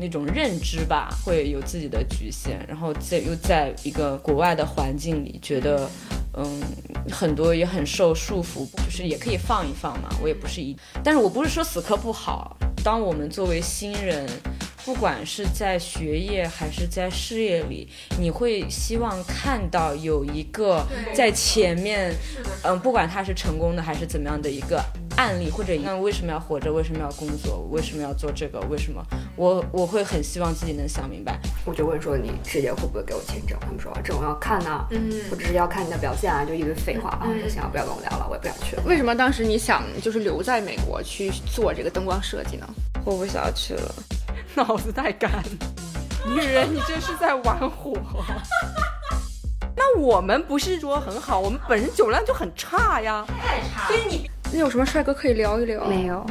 那种认知吧，会有自己的局限，然后在又在一个国外的环境里，觉得嗯很多也很受束缚，就是也可以放一放嘛。我也不是一，但是我不是说死磕不好。当我们作为新人。不管是在学业还是在事业里，你会希望看到有一个在前面，嗯，不管他是成功的还是怎么样的一个案例，或者那为什么要活着？为什么要工作？为什么要做这个？为什么？我我会很希望自己能想明白。我就问说你直接会不会给我签证？他们说这种要看呢，嗯，我只是要看你的表现啊，就一堆废话啊，就行了，不要跟我聊了，我也不想去了。为什么当时你想就是留在美国去做这个灯光设计呢？我不想去了。脑子太干，女人，你这是在玩火。那我们不是说很好，我们本身酒量就很差呀。太差。所以你，你有什么帅哥可以聊一聊？没有，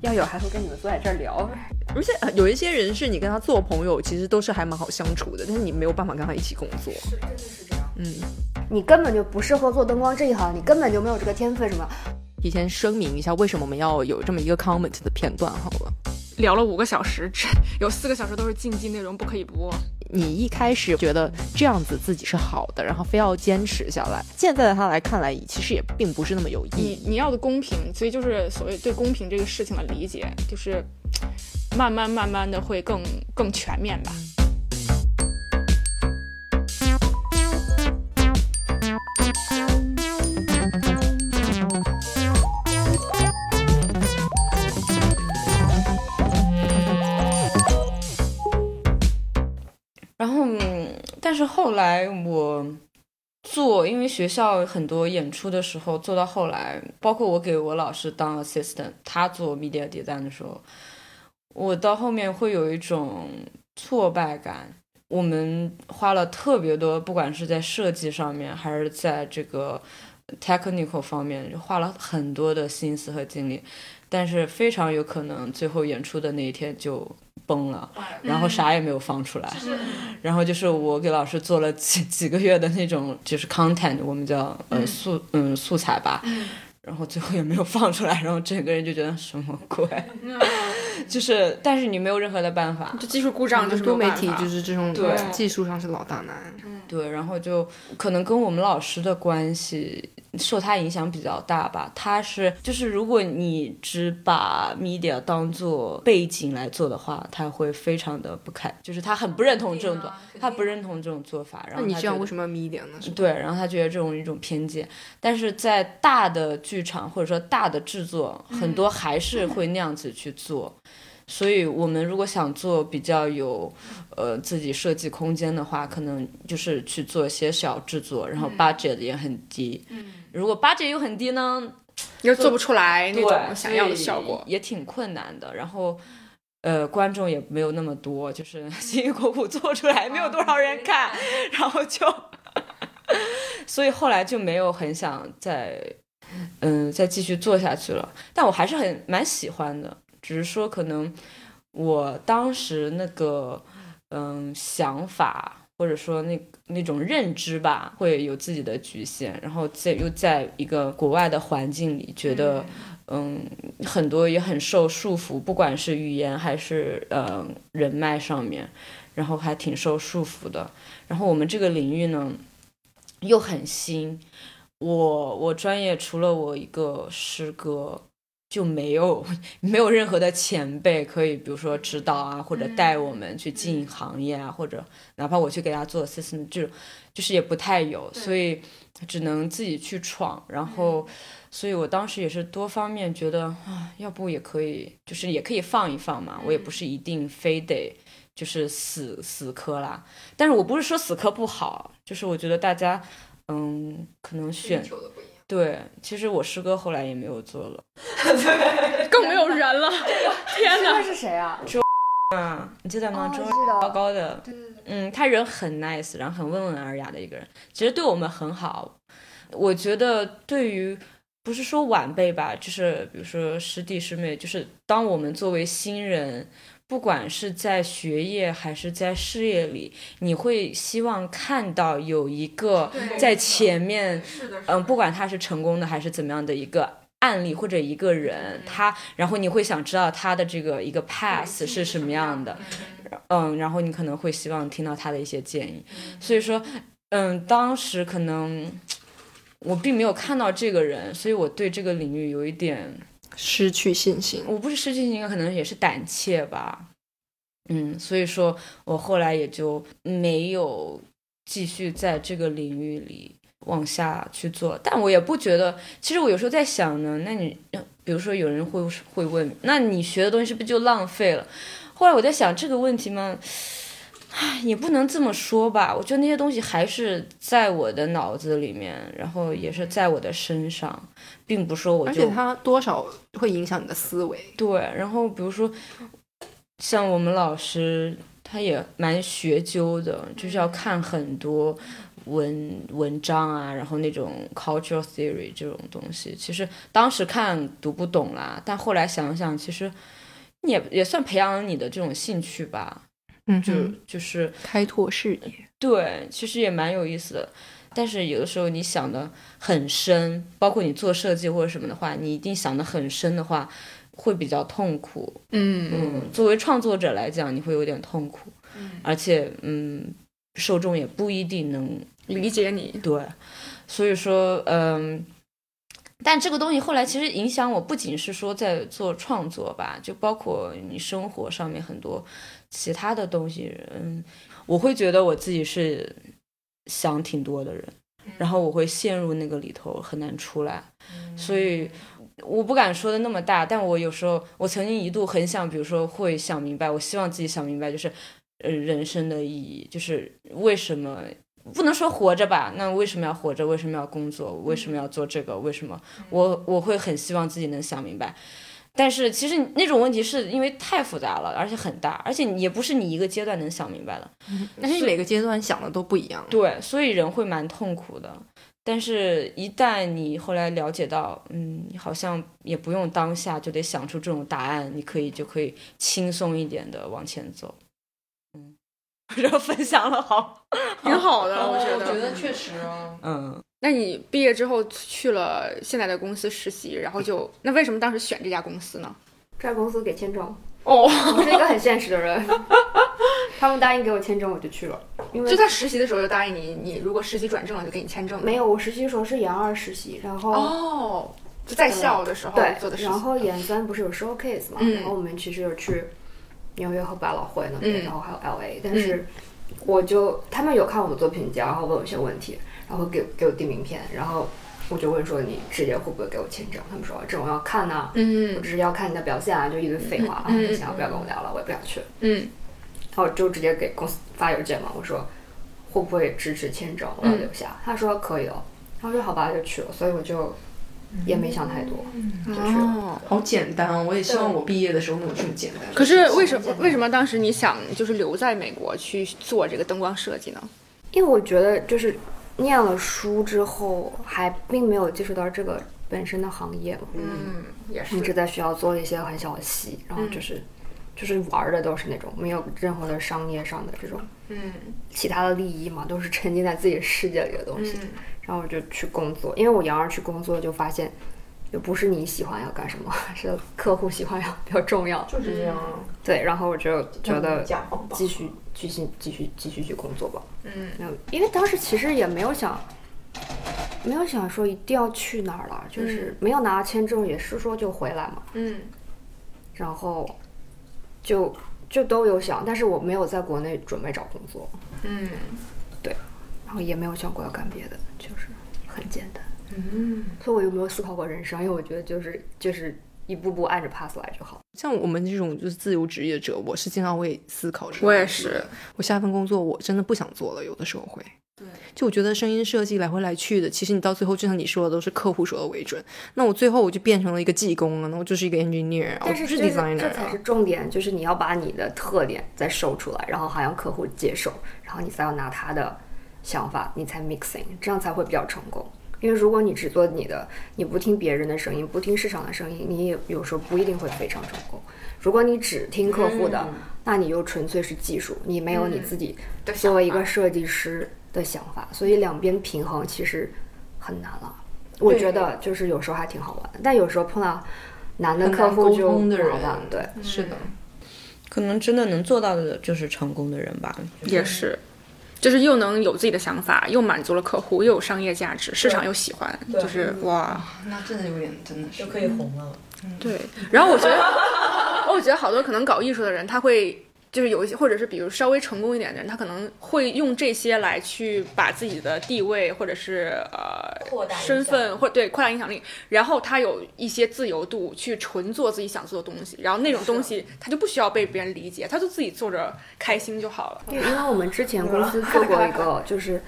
要有还会跟你们坐在这儿聊。而且有一些人是你跟他做朋友，其实都是还蛮好相处的，但是你没有办法跟他一起工作。是，真的是这样。嗯，你根本就不适合做灯光这一行，你根本就没有这个天分，什么？提前声明一下，为什么我们要有这么一个 comment 的片段？好了。聊了五个小时，这有四个小时都是禁忌内容，不可以播。你一开始觉得这样子自己是好的，然后非要坚持下来。现在的他来看来，其实也并不是那么有意义。你你要的公平，所以就是所谓对公平这个事情的理解，就是慢慢慢慢的会更更全面吧。但是后来我做，因为学校很多演出的时候做到后来，包括我给我老师当 assistant，他做 media design 的时候，我到后面会有一种挫败感。我们花了特别多，不管是在设计上面，还是在这个 technical 方面，花了很多的心思和精力，但是非常有可能最后演出的那一天就。崩了，然后啥也没有放出来，然后就是我给老师做了几几个月的那种就是 content，我们叫呃素嗯素材吧，然后最后也没有放出来，然后整个人就觉得什么鬼，就是但是你没有任何的办法，就技术故障，就是多媒体就是这种对技术上是老大难，对，然后就可能跟我们老师的关系。受他影响比较大吧，他是就是如果你只把 media 当做背景来做的话，他会非常的不开，就是他很不认同这种做，他不认同这种做法。然后你这样为什么要 media 呢？对，然后他觉得这种一种偏见。但是在大的剧场或者说大的制作，很多还是会那样子去做。所以，我们如果想做比较有，呃，自己设计空间的话，可能就是去做一些小制作，然后 budget 也很低。嗯。如果 budget 又很低呢，又做不出来那种想要的效果，也挺困难的。然后，呃，观众也没有那么多，就是辛辛苦苦做出来，没有多少人看，然后就，所以后来就没有很想再，嗯，再继续做下去了。但我还是很蛮喜欢的。只是说，可能我当时那个嗯想法，或者说那那种认知吧，会有自己的局限。然后在又在一个国外的环境里，觉得嗯很多也很受束缚，不管是语言还是呃人脉上面，然后还挺受束缚的。然后我们这个领域呢又很新，我我专业除了我一个师哥。就没有 没有任何的前辈可以，比如说指导啊，或者带我们去进行业啊，或者哪怕我去给他做 assistant，就就是也不太有，所以只能自己去闯。然后，所以我当时也是多方面觉得啊，要不也可以，就是也可以放一放嘛。我也不是一定非得就是死死磕啦。但是我不是说死磕不好，就是我觉得大家嗯，可能选。对，其实我师哥后来也没有做了，更没有人了。天哪，是谁啊？周啊，你记得吗？周高高的，对对对，嗯，他人很 nice，然后很温文尔雅的一个人，其实对我们很好。我觉得对于不是说晚辈吧，就是比如说师弟师妹，就是当我们作为新人。不管是在学业还是在事业里，你会希望看到有一个在前面，嗯，不管他是成功的还是怎么样的一个案例或者一个人，他然后你会想知道他的这个一个 path 是什么样的，嗯，然后你可能会希望听到他的一些建议。所以说，嗯，当时可能我并没有看到这个人，所以我对这个领域有一点失去信心。我不是失去信心，可能也是胆怯吧。嗯，所以说我后来也就没有继续在这个领域里往下去做。但我也不觉得，其实我有时候在想呢，那你比如说有人会会问，那你学的东西是不是就浪费了？后来我在想这个问题嘛，唉，也不能这么说吧。我觉得那些东西还是在我的脑子里面，然后也是在我的身上，并不说我就，而且它多少会影响你的思维。对，然后比如说。像我们老师，他也蛮学究的，就是要看很多文文章啊，然后那种 cultural theory 这种东西，其实当时看读不懂啦，但后来想想，其实也也算培养你的这种兴趣吧，嗯，就就是开拓视野，对，其实也蛮有意思的。但是有的时候你想的很深，包括你做设计或者什么的话，你一定想的很深的话。会比较痛苦，嗯嗯，作为创作者来讲，你会有点痛苦，嗯，而且嗯，受众也不一定能理解你，对，所以说嗯，但这个东西后来其实影响我，不仅是说在做创作吧，就包括你生活上面很多其他的东西，嗯，我会觉得我自己是想挺多的人，然后我会陷入那个里头很难出来，所以。我不敢说的那么大，但我有时候，我曾经一度很想，比如说会想明白，我希望自己想明白，就是，呃，人生的意义，就是为什么不能说活着吧？那为什么要活着？为什么要工作？为什么要做这个？为什么？我我会很希望自己能想明白，但是其实那种问题是因为太复杂了，而且很大，而且也不是你一个阶段能想明白的。但是每个阶段想的都不一样。对，所以人会蛮痛苦的。但是，一旦你后来了解到，嗯，好像也不用当下就得想出这种答案，你可以就可以轻松一点的往前走。嗯，这分享了好，挺好的，我觉得。我觉得确实。嗯，那你毕业之后去了现在的公司实习，然后就那为什么当时选这家公司呢？这家公司给签证。哦，我是一个很现实的人。他们答应给我签证，我就去了。因为就在实习的时候就答应你，你如果实习转正了就给你签证。没有，我实习的时候是研二实习，然后哦，就在校的时候做的实习。然后研三不是有 showcase 嘛？然后我们其实有去纽约和百老汇那边，然后还有 LA。但是我就他们有看我的作品集，然后问我一些问题，然后给给我递名片，然后我就问说你直接会不会给我签证？他们说这种要看呢，嗯，我只是要看你的表现啊，就一堆废话啊，想要不要跟我聊了，我也不想去，嗯。然后就直接给公司发邮件嘛，我说会不会支持签证，我要留下。他说可以哦，然后说好吧，就去了。所以我就也没想太多，就是好简单。哦我也希望我毕业的时候能有这么简单。可是为什么为什么当时你想就是留在美国去做这个灯光设计呢？因为我觉得就是念了书之后，还并没有接触到这个本身的行业。嗯，也是。一直在学校做一些很小的戏，然后就是。就是玩的都是那种没有任何的商业上的这种，嗯，其他的利益嘛，都是沉浸在自己世界里的东西。然后我就去工作，因为我杨二去工作就发现，就不是你喜欢要干什么，是客户喜欢要比较重要。就是这样。对，然后我就觉得继续继续继续继续去工作吧。嗯，因为当时其实也没有想，没有想说一定要去哪儿了，就是没有拿到签证，也是说就回来嘛。嗯，然后。就就都有想，但是我没有在国内准备找工作。嗯，对，然后也没有想过要干别的，就是很简单。嗯，所以我又没有思考过人生，因为我觉得就是就是一步步按着 pass 来就好。像我们这种就是自由职业者，我是经常会思考。我也是，我下一份工作我真的不想做了，有的时候会。对，就我觉得声音设计来回来去的，其实你到最后就像你说的，都是客户说的为准。那我最后我就变成了一个技工了，那我就是一个 engineer，但是 designer。这才是重点，就是你要把你的特点再收出来，然后还让客户接受，然后你再要拿他的想法，你才 mixing，这样才会比较成功。因为如果你只做你的，你不听别人的声音，不听市场的声音，你也有时候不一定会非常成功。如果你只听客户的，那你又纯粹是技术，你没有你自己作为一个设计师。的想法，所以两边平衡其实很难了。我觉得就是有时候还挺好玩的，但有时候碰到难的客户就麻烦，对，是的，可能真的能做到的就是成功的人吧，也是，就是又能有自己的想法，又满足了客户，又有商业价值，市场又喜欢，就是哇，那真的有点真的就可以红了。对，然后我觉得，我觉得好多可能搞艺术的人，他会。就是有一些，或者是比如稍微成功一点的人，他可能会用这些来去把自己的地位，或者是呃身份，或对扩大影响力。然后他有一些自由度去纯做自己想做的东西，然后那种东西他就不需要被别人理解，他就自己做着开心就好了。因为因为我们之前公司做过一个，就是。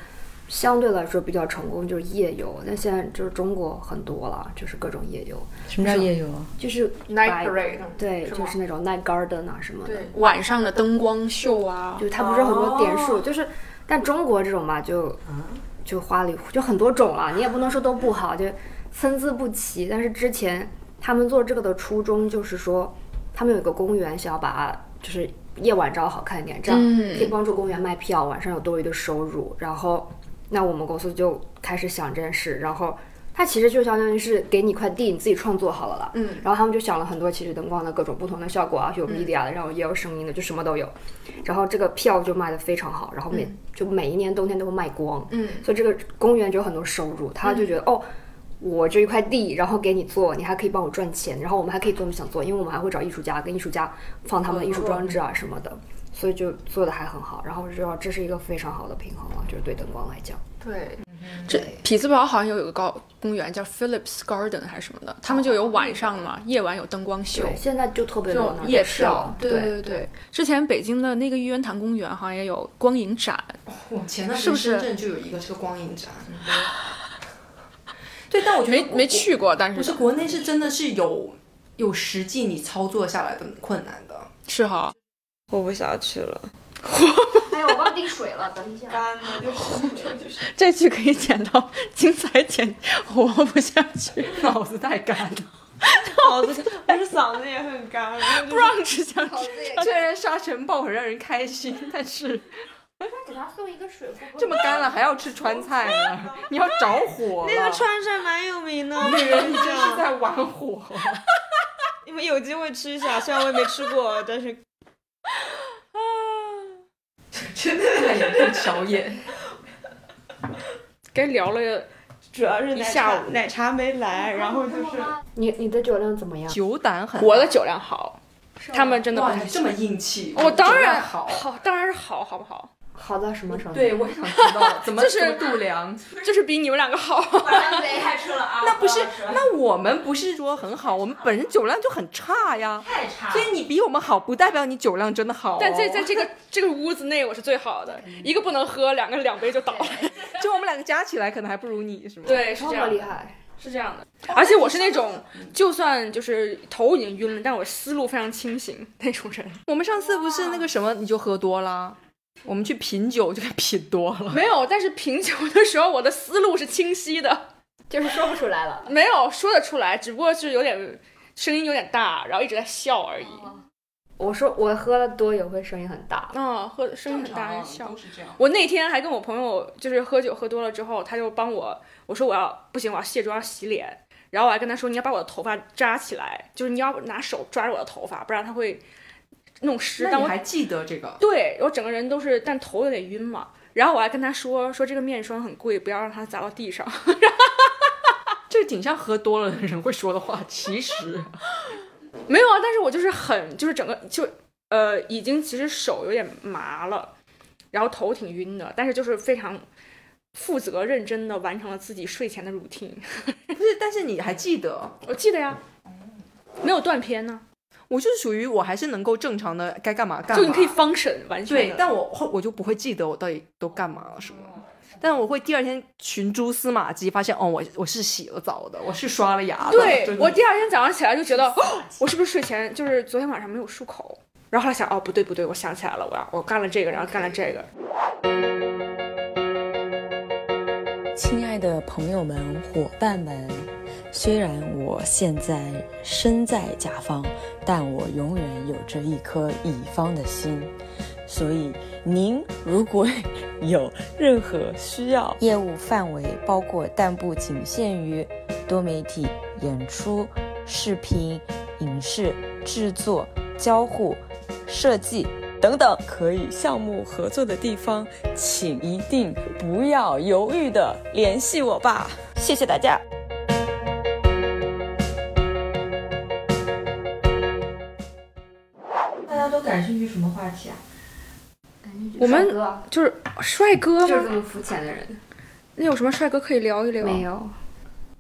相对来说比较成功就是夜游，那现在就是中国很多了，就是各种夜游。什么叫夜游啊？就是 night parade，对，就是那种 night garden 啊什么的。对，晚上的灯光秀啊。就它不是很多点数，就是，但中国这种吧，就就花里就很多种了，你也不能说都不好，就参差不齐。但是之前他们做这个的初衷就是说，他们有一个公园，想要把就是夜晚照好看一点，这样可以帮助公园卖票，晚上有多余的收入，然后。那我们公司就开始想这件事，然后它其实就相当于是给你一块地，你自己创作好了了。嗯。然后他们就想了很多，其实灯光的各种不同的效果啊，有 media 的，然后也有声音的，就什么都有。然后这个票就卖的非常好，然后每就每一年冬天都会卖光。嗯。所以这个公园就有很多收入，他就觉得哦，我这一块地，然后给你做，你还可以帮我赚钱，然后我们还可以做我们想做，因为我们还会找艺术家跟艺术家放他们的艺术装置啊什么的。所以就做的还很好，然后就这是一个非常好的平衡了，就是对灯光来讲。对，这匹兹堡好像有有个高公园叫 Phillips Garden 还是什么的，他们就有晚上嘛，夜晚有灯光秀。现在就特别多夜票。对对对，之前北京的那个玉渊潭公园好像也有光影展。哦，前段时间深圳就有一个这个光影展。对，但我觉得没没去过，但是不是国内是真的是有有实际你操作下来的困难的，是哈。活不下去了，哎呀，我忘递水了，等一下。干了，就是就是。这句可以剪到 精彩剪，活不下去，脑子太干了，脑子不是嗓子也很干，不让吃香肠。虽然沙尘暴很让人开心，但是。给他送一个水壶。这么干了还要吃川菜呢？你要着火那个川菜蛮有名的，女人真是在玩火。你们有机会吃一下，虽然我也没吃过，但是。啊，真的在做宵夜。该聊了，主要是下午奶茶没来，然后就是你你的酒量怎么样？酒胆很，我的酒量好，他们真的不这么硬气。我当然好，好当然是好，好不好？好到什么程度？对，我想知道 怎么就是度量，就是比你们两个好。那不是，那我们不是说很好，我们本身酒量就很差呀。太差。所以你比我们好，不代表你酒量真的好。但在在这个这个屋子内，我是最好的，一个不能喝，两个两杯就倒了。就我们两个加起来，可能还不如你，是吗？对，是这么。厉害，是这样的。而且我是那种，就算就是头已经晕了，但我思路非常清醒那种人。我们上次不是那个什么，你就喝多了。我们去品酒就品多了，没有。但是品酒的时候，我的思路是清晰的，就是说不出来了。没有说得出来，只不过是有点声音有点大，然后一直在笑而已。我说我喝的多也会声音很大，嗯，喝声音很大笑。都是这样。我那天还跟我朋友就是喝酒喝多了之后，他就帮我，我说我要不行，我要卸妆洗脸，然后我还跟他说你要把我的头发扎起来，就是你要拿手抓着我的头发，不然他会。弄湿，但我还记得这个。对我整个人都是，但头有点晕嘛。然后我还跟他说说这个面霜很贵，不要让它砸到地上。这挺像喝多了的人会说的话。其实 没有啊，但是我就是很就是整个就呃已经其实手有点麻了，然后头挺晕的，但是就是非常负责认真的完成了自己睡前的 routine。不是，但是你还记得？我记得呀，没有断片呢。我就是属于我还是能够正常的该干嘛干嘛，就你可以 function 完全对，但我会我就不会记得我到底都干嘛了什么，但我会第二天寻蛛丝马迹，发现哦我我是洗了澡的，我是刷了牙的。对我第二天早上起来就觉得，我是不是睡前就是昨天晚上没有漱口？然后后来想哦不对不对，我想起来了，我要我干了这个，然后干了这个。亲爱的朋友们、伙伴们。虽然我现在身在甲方，但我永远有着一颗乙方的心。所以，您如果 有任何需要，业务范围包括但不仅限于多媒体演出、视频、影视制作、交互、设计等等可以项目合作的地方，请一定不要犹豫的联系我吧。谢谢大家。感兴趣什么话题啊？我们就是帅哥就是这？么肤浅的人，那有什么帅哥可以聊一聊？没有。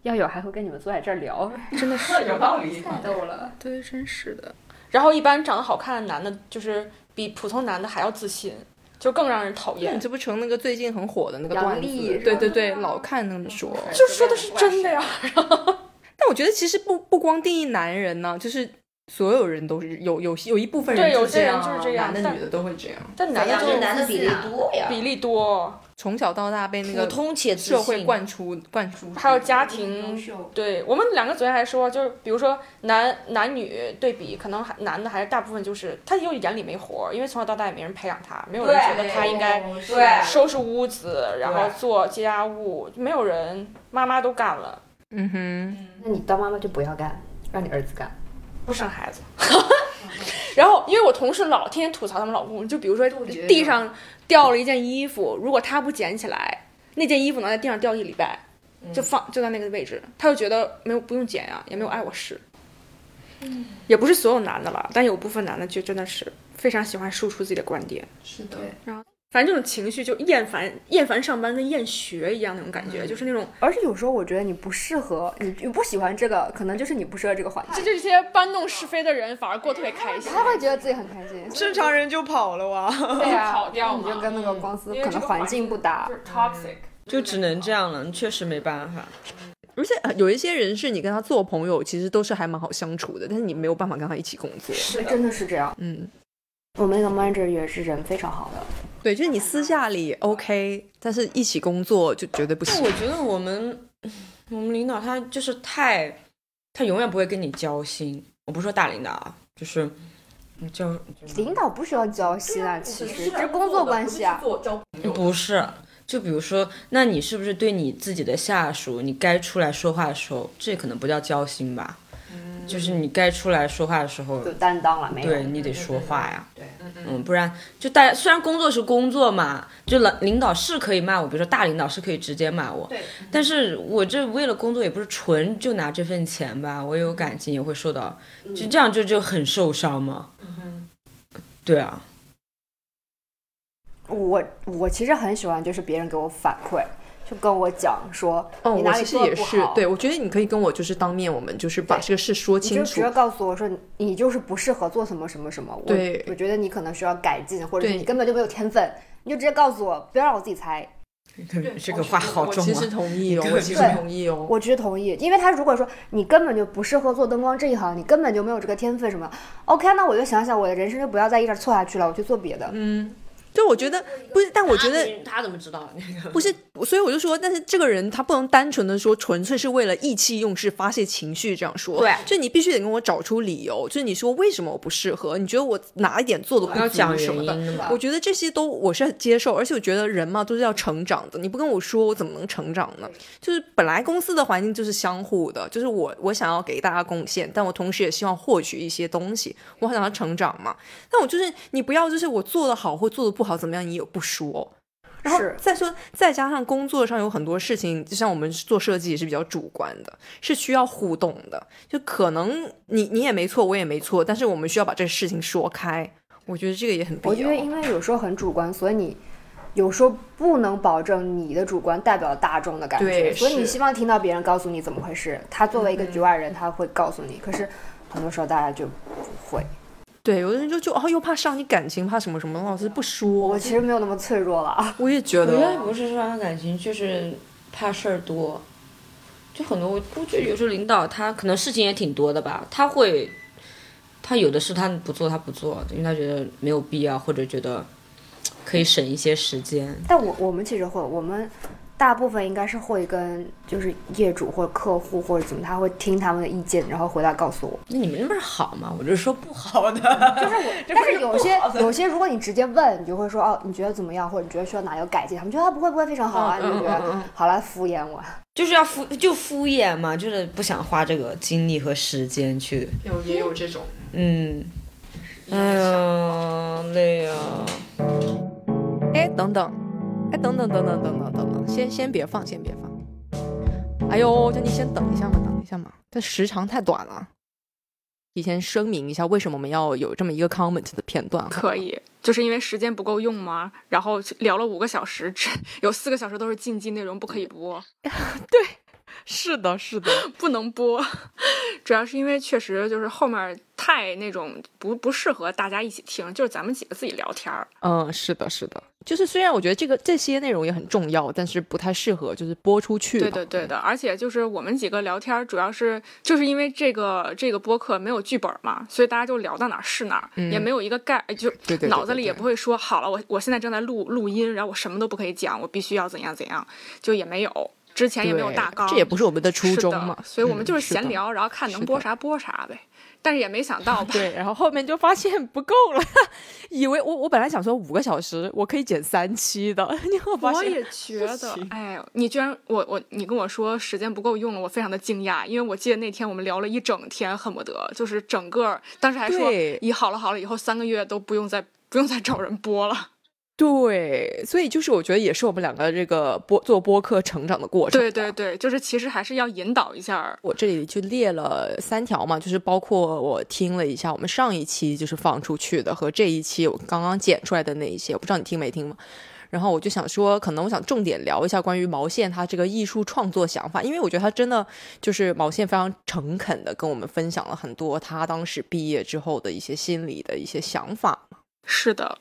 要有还会跟你们坐在这儿聊，真的是 有道理。太逗了。对，真是的。然后一般长得好看的男的，就是比普通男的还要自信，就更让人讨厌你。这不成那个最近很火的那个杨段子？对对对，老看那么说。就说的是真的呀。但我觉得其实不不光定义男人呢，就是所有人都是有有有一部分人对有些人是这样啊就是这样但男的女的都会这样。但男的就男的比例多呀。比例多，从小到大被那个通且社会灌输灌输，还有家庭。对我们两个昨天还说，就是比如说男男女对比，可能还男的还是大部分就是他又眼里没活儿，因为从小到大也没人培养他，没有人觉得他应该对收拾屋子，然后做家务，没有人，妈妈都干了，嗯哼，那你当妈妈就不要干，让你儿子干。不生孩子。然后，因为我同事老天天吐槽他们老公，就比如说地上掉了一件衣服，如果他不捡起来，那件衣服能在地上掉一礼拜，就放就在那个位置，他就觉得没有不用捡呀、也没有碍我事。也不是所有男的了，但有部分男的就真的是非常喜欢输出自己的观点。是的，反正这种情绪就厌烦，厌烦上班跟厌学一样那种感觉，就是那种而且有时候我觉得你不适合，你你不喜欢这个，可能就是你不适合这个环境。这些搬弄是非的人反而过得特别开心。他会觉得自己很开心，正常人就跑了哇，对啊，跑掉嘛你就跟那个公司可能环境不搭就。是 toxic。就只能这样了，确实没办法。而且呃有一些人是你跟他做朋友，其实都是还蛮好相处的，但是你没有办法跟他一起工作。是真的是这样。嗯，我们那个 manager 也是人非常好的，对，就是你私下里 OK，但是一起工作就绝对不行我。觉得我们我们领导他就是太，他永远不会跟你交心。我不是说大领导啊，就是就领导不需要交心啊，其实这是工作关系啊。不是。就比如说，那你是不是对你自己的下属，你该出来说话的时候，这可能不叫交心吧？就是你该出来说话的时候，有担当了没有？对你得说话呀。对嗯，不然就大家虽然工作是工作嘛，就领领导是可以骂我，比如说大领导是可以直接骂我，但是我这为了工作也不是纯就拿这份钱吧，我有感情也会受到，就这样就就很受伤嘛。对啊，我我其实很喜欢，就是别人给我反馈，就跟我讲说哦，你哪里我其实也是对我觉得你可以跟我就是当面，我们就是把这个事说清楚你就直接。告诉我说你就是不适合做什么什么什么，我对我觉得你可能需要改进，或者你根本就没有天分，你就直接告诉我，不要让我自己猜。这个话好重我其实啊。同意哦，对我其实同意哦。我其实同意，因为他如果说你根本就不适合做灯光这一行，你根本就没有这个天分什么，OK，那我就想想我的人生就不要再一直错下去了，我去做别的。嗯，就我觉得不是，但我觉得他怎么知道？不是，所以我就说，但是这个人他不能单纯的说纯粹是为了意气用事、发泄情绪这样说。对就你必须得跟我找出理由，就是你说为什么我不适合？你觉得我哪一点做的不讲什么的？原因。我觉得这些都我是接受，而且我觉得人嘛都是要成长的，你不跟我说，我怎么能成长呢？就是本来公司的环境就是相互的，就是我我想要给大家贡献，但我同时也希望获取一些东西，我想要成长嘛。但我就是你不要就是我做的好或做的不好怎么样，你也不说。然后是再说，再加上工作上有很多事情，就像我们做设计也是比较主观的，是需要互动的。就可能你你也没错，我也没错，但是我们需要把这个事情说开。我觉得这个也很必要。我觉得因为有时候很主观，所以你有时候不能保证你的主观代表大众的感觉，对所以你希望听到别人告诉你怎么回事。他作为一个局外人，他会告诉你，可是很多时候大家就不会。对，有的人就就哦，又怕伤你感情，怕什么什么，老师不说。我其实没有那么脆弱了啊。我也觉我觉得得，不是伤感情，就是怕事儿多。就很多，我我觉得有时候领导他可能事情也挺多的吧，他会，他有的事他不做他不做，因为他觉得没有必要，或者觉得可以省一些时间。但我我们其实会，我们大部分应该是会跟就是业主或者客户或者怎么，他会听他们的意见，然后回来告诉我。那你们那不是好吗？我就是说不好的，就是我，但是有些有些，如果你直接问，你就会说哦，你觉得怎么样，或者你觉得需要哪有改进？他们觉得他不会不会非常好啊，你就觉得好了，敷衍我。就是要敷就敷衍嘛，就是不想花这个精力和时间去。有也有这种，嗯，哎呀，累啊！哎，等等，哎，等等等等等等等等，先先别放，先别放。哎呦，就你先等一下嘛，等一下嘛，这时长太短了。提前声明一下，为什么我们要有这么一个 comment 的片段？可以，就是因为时间不够用吗？然后聊了五个小时，只有四个小时都是禁忌内容，不可以播。对，是的，是的，不能播。主要是因为确实就是后面太那种不不适合大家一起听，就是咱们几个自己聊天儿。嗯，是的，是的。就是虽然我觉得这个这些内容也很重要，但是不太适合就是播出去。对对对的，而且就是我们几个聊天，主要是就是因为这个这个播客没有剧本嘛，所以大家就聊到哪儿是哪儿，也没有一个概，就脑子里也不会说好了，我我现在正在录录音，然后我什么都不可以讲，我必须要怎样怎样，就也没有，之前也没有大纲，这也不是我们的初衷嘛，所以我们就是闲聊，然后看能播啥播啥呗。但是也没想到，对，然后后面就发现不够了，以为我我本来想说五个小时我可以剪三期的，你我也觉得，哎，你居然我我你跟我说时间不够用了，我非常的惊讶，因为我记得那天我们聊了一整天，恨不得就是整个当时还说，一好了好了，以后三个月都不用再不用再找人播了。对，所以就是我觉得也是我们两个这个播做播客成长的过程。对对对，就是其实还是要引导一下。我这里就列了三条嘛，就是包括我听了一下我们上一期就是放出去的和这一期我刚刚剪出来的那一些，我不知道你听没听嘛。然后我就想说，可能我想重点聊一下关于毛线他这个艺术创作想法，因为我觉得他真的就是毛线非常诚恳的跟我们分享了很多他当时毕业之后的一些心理的一些想法。是的。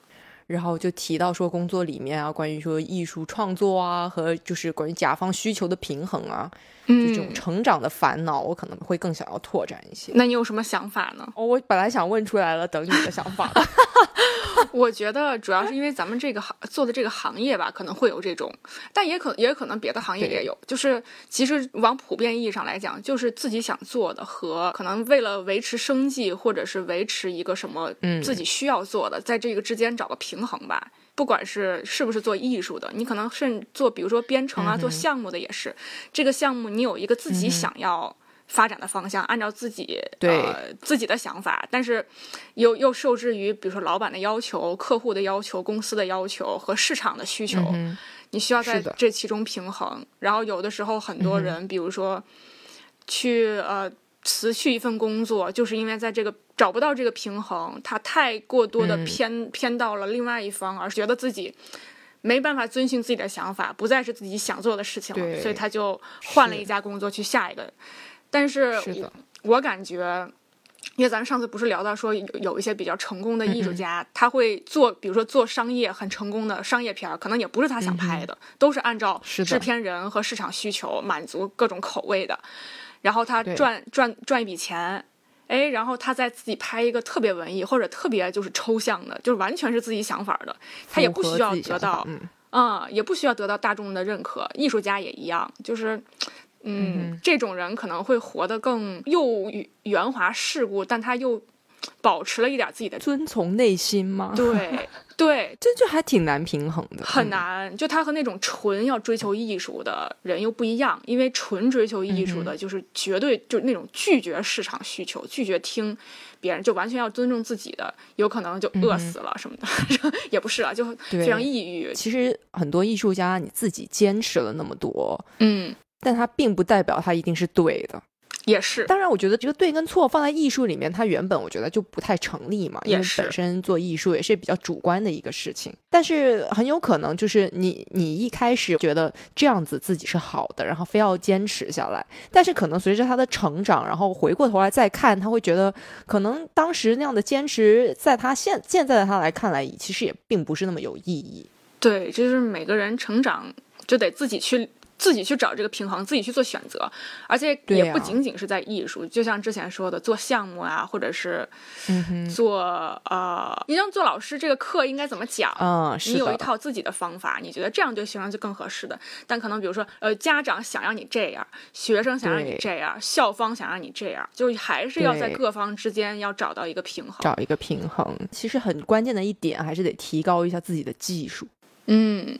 然后就提到说工作里面啊，关于说艺术创作啊，和就是关于甲方需求的平衡啊，就这种成长的烦恼，我可能会更想要拓展一些。那你有什么想法呢？哦，我本来想问出来了，等你的想法。我觉得主要是因为咱们这个行做的这个行业吧，可能会有这种，但也可也可能别的行业也有。就是其实往普遍意义上来讲，就是自己想做的和可能为了维持生计或者是维持一个什么自己需要做的，在这个之间找个平衡吧。不管是是不是做艺术的，你可能甚至做比如说编程啊，做项目的也是。这个项目你有一个自己想要。发展的方向，按照自己呃自己的想法，但是又又受制于比如说老板的要求、客户的要求、公司的要求和市场的需求，你需要在这其中平衡。然后有的时候很多人，比如说去呃辞去一份工作，就是因为在这个找不到这个平衡，他太过多的偏偏到了另外一方，而觉得自己没办法遵循自己的想法，不再是自己想做的事情了，所以他就换了一家工作去下一个。但是，我感觉，因为咱们上次不是聊到说有有一些比较成功的艺术家，他会做，比如说做商业很成功的商业片儿，可能也不是他想拍的，都是按照制片人和市场需求满足各种口味的，然后他赚赚赚一笔钱，哎，然后他再自己拍一个特别文艺或者特别就是抽象的，就是完全是自己想法的，他也不需要得到，嗯，也不需要得到大众的认可，艺术家也一样，就是。嗯，这种人可能会活得更又圆滑世故，但他又保持了一点自己的遵从内心吗？对对，这就还挺难平衡的，很难。就他和那种纯要追求艺术的人又不一样，因为纯追求艺术的，就是绝对就是那种拒绝市场需求、拒绝听别人，就完全要尊重自己的，有可能就饿死了什么的，也不是啊，就非常抑郁。其实很多艺术家，你自己坚持了那么多，嗯。但他并不代表他一定是对的，也是。当然，我觉得这个对跟错放在艺术里面，它原本我觉得就不太成立嘛，因为本身做艺术也是比较主观的一个事情。但是很有可能就是你你一开始觉得这样子自己是好的，然后非要坚持下来，但是可能随着他的成长，然后回过头来再看，他会觉得可能当时那样的坚持，在他现现在的他来看来，其实也并不是那么有意义。对，就是每个人成长就得自己去。自己去找这个平衡，自己去做选择，而且也不仅仅是在艺术，就像之前说的做项目啊，或者是做呃，你像做老师这个课应该怎么讲？嗯，你有一，套自己的方法，你觉得这样对学生就更合适的。但可能比如说，呃，家长想让你这样，学生想让你这样，校方想让你这样，就是还是要在各方之间要找到一个平衡。找一个平衡。其实很关键的一点还是得提高一下自己的技术。嗯，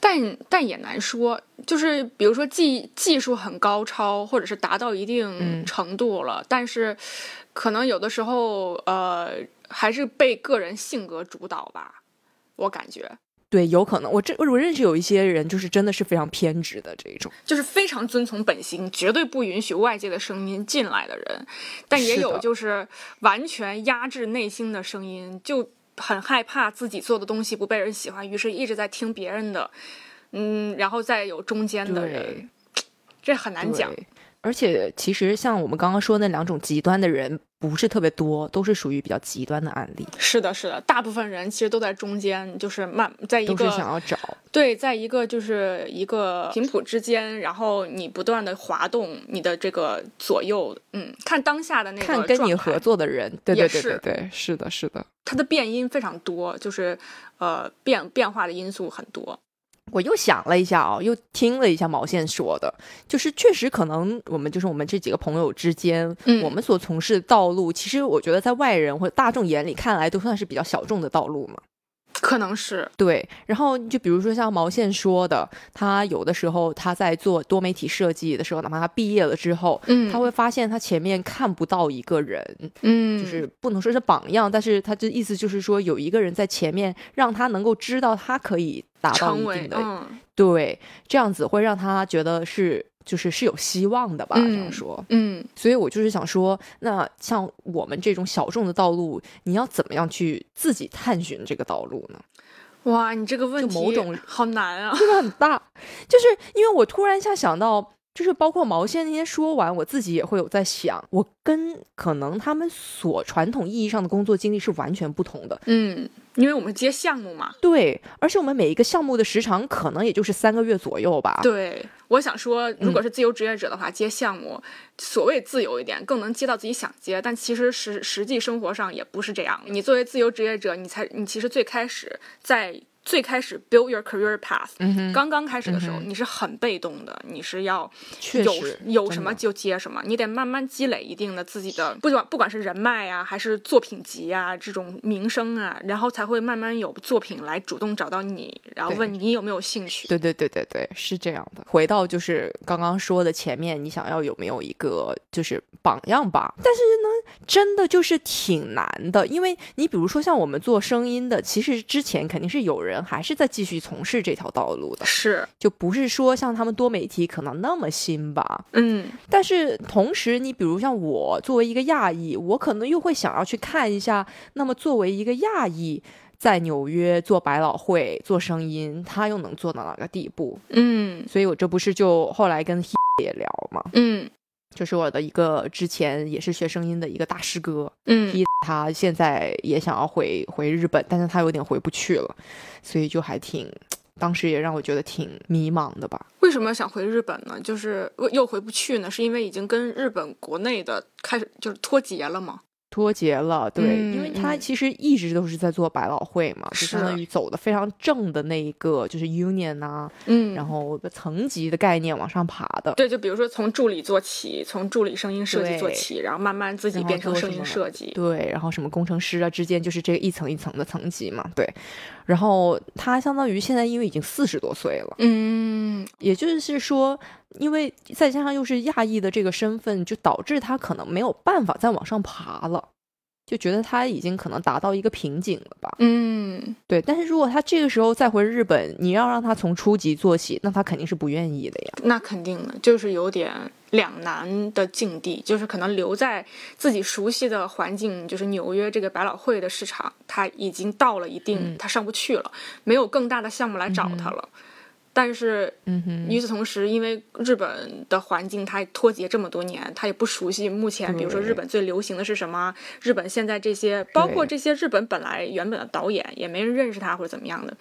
但但也难说，就是比如说技技术很高超，或者是达到一定嗯。程度了，但是可能有的时候呃还是被个人性格主导吧，我感觉。对，有可能我这我认识有一些人，就是真的是非常偏执的这种。就是非常遵从本心，绝对不允许外界的声音进来的人，但也有就是完全压制内心的声音，就很害怕自己做的东西不被人喜欢，于是一直在听别人的，嗯，然后再有中间的人，这很难讲。对，而且其实像我们刚刚说那两种极端的人不是特别多，都是属于比较极端的案例，是的，是的，大部分人其实都在中间，就是慢，在一都是个想要找。对，在一个就是一个频谱之间，然后你不断的滑动你的这个左右，嗯，看当下的那个看跟你合作的人，对对对对对，是的，是的。它的变音非常多，就是呃变变化的因素很多。我又想了一下啊、又听了一下毛线说的，就是确实可能我们就是我们这几个朋友之间，嗯。我们所从事的道路，其实我觉得在外人或者大众眼里看来都算是比较小众的道路嘛。可能是，对，然后就比如说像毛线说的，他有的时候他在做多媒体设计的时候，哪怕他毕业了之后，嗯他会发现他前面看不到一个人，嗯，就是不能说是榜样，但是他的意思就是说有一个人在前面，让他能够知道他可以达到一定的，嗯对，这样子会让他觉得是就是是有希望的吧，这样嗯说。嗯所以我就是想说，那像我们这种小众的道路，你要怎么样去自己探寻这个道路呢？哇，你这个问题就某种好难啊。这个很大，就是因为我突然一下想到，就是包括毛线那天说完，我自己也会有在想，我跟可能他们所传统意义上的工作经历是完全不同的。嗯，因为我们接项目嘛。对，而且我们每一个项目的时长可能也就是三个月左右吧。对，我想说，如果是自由职业者的话，接项目，所谓自由一点，更能接到自己想接，但其实实实际生活上也不是这样。你作为自由职业者，你才你其实最开始在最开始 build your career path，、嗯，刚刚开始的时候，嗯你是很被动的，你是要有确实有什么就接什么，你得慢慢积累一定的自己的，不管不管是人脉啊，还是作品集啊，这种名声啊，然后才会慢慢有作品来主动找到你，然后问你有没有兴趣。对对对对对，是这样的。回到就是刚刚说的前面，你想要有没有一个就是榜样吧？但是呢，真的就是挺难的，因为你比如说像我们做声音的，其实之前肯定是有人还是在继续从事这条道路的，是，就不是说像他们多媒体可能那么新吧。嗯但是同时，你比如像我作为一个亚裔，我可能又会想要去看一下，那么作为一个亚裔。在纽约做百老汇做声音，他又能做到哪个地步？嗯所以我这不是就后来跟 也聊嘛，嗯就是我的一个之前也是学声音的一个大师哥，嗯他现在也想要回回日本，但是他有点回不去了，所以就还挺，当时也让我觉得挺迷茫的吧。为什么想回日本呢？就是又回不去呢？是因为已经跟日本国内的开始就是脱节了吗？脱节了，对，嗯因为他嗯其实一直都是在做百老汇嘛，就相当于走的非常正的那一个，就是 union 啊，嗯然后层级的概念往上爬的。对，就比如说从助理做起，从助理声音设计做起，然后慢慢自己变成声音设计。对，然后什么工程师啊之间就是这个一层一层的层级嘛，对。然后他相当于现在因为已经四十多岁了，嗯也就是说，因为再加上又是亚裔的这个身份，就导致他可能没有办法再往上爬了，就觉得他已经可能达到一个瓶颈了吧。嗯，对，但是如果他这个时候再回日本，你要让他从初级做起，那他肯定是不愿意的呀。那肯定的，就是有点两难的境地，就是可能留在自己熟悉的环境，就是纽约这个百老汇的市场，他已经到了一定，嗯他上不去了，没有更大的项目来找他了。但是嗯哼，与此同时，因为日本的环境它脱节这么多年，他也不熟悉目前，比如说日本最流行的是什么，日本现在这些，包括这些日本本来原本的导演也没人认识他或者怎么样的，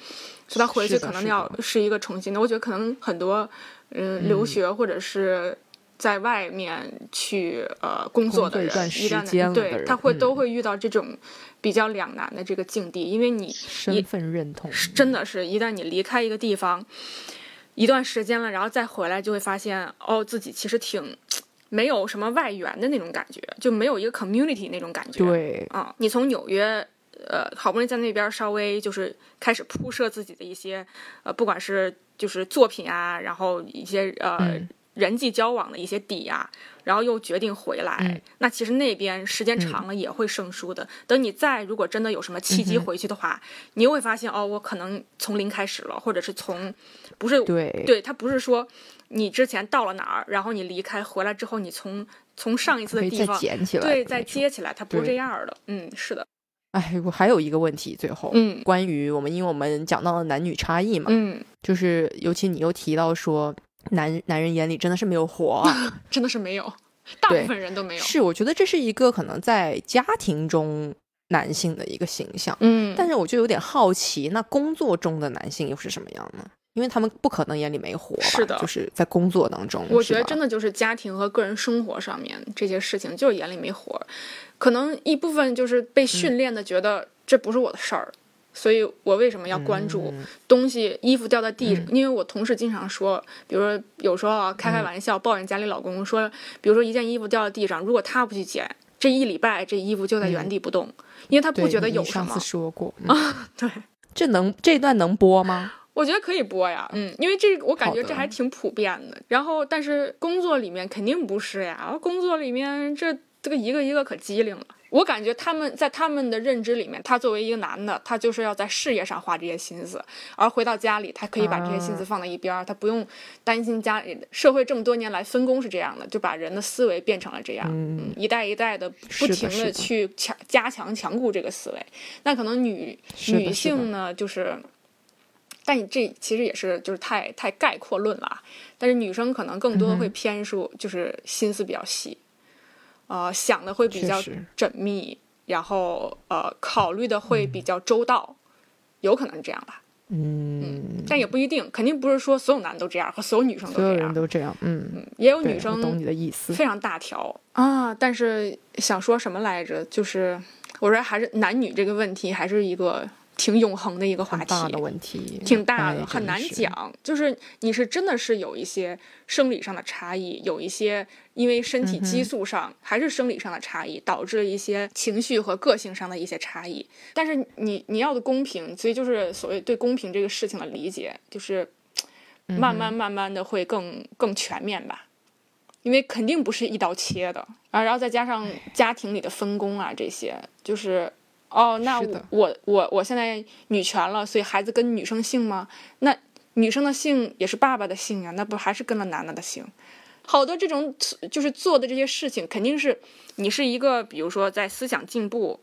所以他回去可能要是一个重新的。我觉得可能很多嗯，留学或者是在外面去呃工作的人，一段时旦间了对他会嗯都会遇到这种比较两难的这个境地，因为你身份认同，是真的是一旦你离开一个地方一段时间了，然后再回来，就会发现哦，自己其实挺没有什么外援的那种感觉，就没有一个 community 那种感觉。对，啊、你从纽约。呃，好不容易在那边稍微就是开始铺设自己的一些，呃，不管是就是作品啊，然后一些呃、嗯人际交往的一些底啊，然后又决定回来，嗯那其实那边时间长了也会生疏的。等你再如果真的有什么契机回去的话，你又会发现哦，我可能从零开始了，或者是从不是对，对他不是说你之前到了哪儿，然后你离开回来之后，你从从上一次的地方捡起来，对再。接起来，它不是这样的。嗯，是的，哎，我还有一个问题，最后，嗯关于我们，因为我们讲到了男女差异嘛，嗯，就是尤其你又提到说，男男人眼里真的是没有活啊，真的是没有，大部分人都没有。是，我觉得这是一个可能在家庭中男性的一个形象，嗯，但是我就有点好奇，那工作中的男性又是什么样呢？因为他们不可能眼里没活吧？是的就是在工作当中，我觉得真的就是家庭和个人生活上面这些事情，就是眼里没活。可能一部分就是被嗯训练的，觉得这不是我的事儿，所以我为什么要关注嗯东西？衣服掉在地上，嗯因为我同事经常说，比如说有时候啊开开玩笑抱怨家里老公说，比如说一件衣服掉在地上，如果他不去捡，这一礼拜这衣服就在原地不动，因为他不觉得有什么上次。说过，嗯 对，这能这段能播吗？我觉得可以播呀，嗯，因为这我感觉这还挺普遍的。然后，但是工作里面肯定不是呀，工作里面这这个一个一个可机灵了。我感觉他们在他们的认知里面，他作为一个男的，他就是要在事业上花这些心思，而回到家里，他可以把这些心思啊放在一边儿，他不用担心家里社会这么多年来分工是这样的，就把人的思维变成了这样，嗯一代一代的不停是的去强加强强固这个思维。那可能女女性呢，就是。但你这其实也是就是太太概括论了啊，但是女生可能更多嗯会偏数，就是心思比较细，呃，想的会比较缜密，然后呃，考虑的会比较周到，有可能是这样吧，嗯，但也不一定，肯定不是说所有男的都这样和所有女生都所有人这样，都这样，嗯，嗯，也有女生懂你的意思。非常大条。啊，但是想说什么来着？就是我说还是男女这个问题还是一个挺永恒的一个话题，大的问题，挺大的，哎很难。讲。就是你是真的是有一些生理上的差异，有一些因为身体激素上、还是生理上的差异，导致一些情绪和个性上的一些差异。但是你你要的公平，所以就是所谓对公平这个事情的理解，就是慢慢慢慢的会更更全面吧。因为肯定不是一刀切的啊，然后再加上家庭里的分工啊，这些就是哦，那我我我现在女权了，所以孩子跟女生姓吗？那女生的姓也是爸爸的姓呀，那不还是跟了男的的姓？好多这种就是做的这些事情，肯定是你是一个，比如说在思想进步，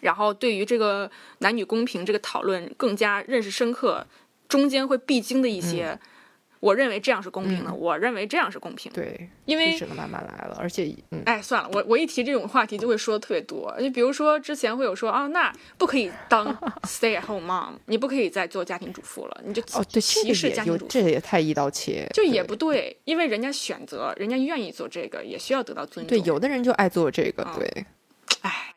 然后对于这个男女公平这个讨论更加认识深刻，中间会必经的一些，我认为这样是公平的，我认为这样是公平的，对，因为就只能慢慢来了，而且，嗯，哎，算了，我我一提这种话题就会说的特别多。就比如说之前会有说啊，那不可以当 stay at home mom，你不可以再做家庭主妇了，你就哦，对，歧视家庭主妇这。也太一刀切，就也不对，因为人家选择，人家愿意做这个，也需要得到尊重。对，有的人就爱做这个，嗯对，哎，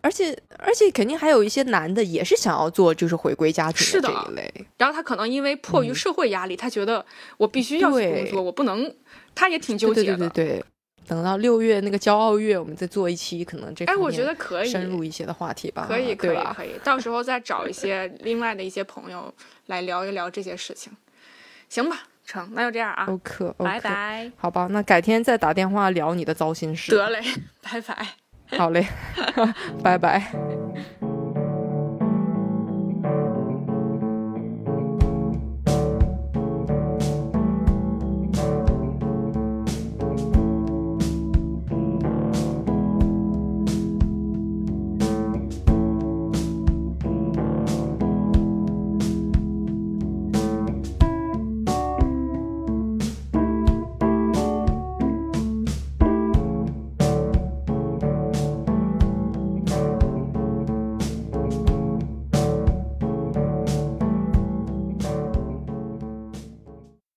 而且而且肯定还有一些男的也是想要做就是回归家庭的这一类，然后他可能因为迫于社会压力，他觉得我必须要去工作，我不能，他也挺纠结的。对对对对。等到六月那个骄傲月，我们再做一期可能这哎，我觉得可以，深入一些的话题吧，可以，可以，可以，到时候再找一些另外的一些朋友来聊一聊这些事情，行吧？成，那就这样啊，OK，拜。拜。好吧，那改天再打电话聊你的糟心事。得嘞，拜拜。好嘞，拜拜。